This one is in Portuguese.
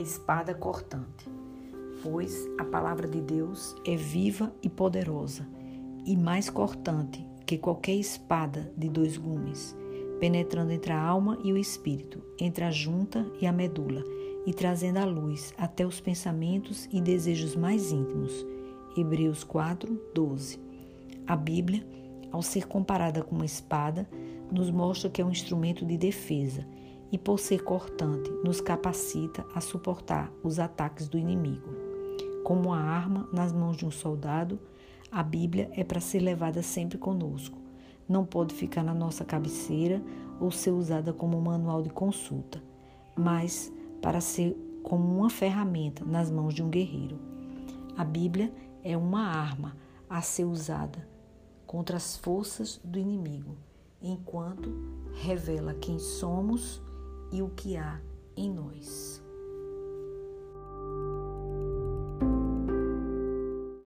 espada cortante. Pois a palavra de Deus é viva e poderosa, e mais cortante que qualquer espada de dois gumes, penetrando entre a alma e o espírito, entre a junta e a medula, e trazendo a luz até os pensamentos e desejos mais íntimos. Hebreus 4, 12. A Bíblia, ao ser comparada com uma espada, nos mostra que é um instrumento de defesa e, por ser cortante, nos capacita a suportar os ataques do inimigo. Como uma arma nas mãos de um soldado, a Bíblia é para ser levada sempre conosco. Não pode ficar na nossa cabeceira ou ser usada como um manual de consulta, mas para ser como uma ferramenta nas mãos de um guerreiro. A Bíblia é uma arma a ser usada contra as forças do inimigo, enquanto revela quem somos e o que há em nós.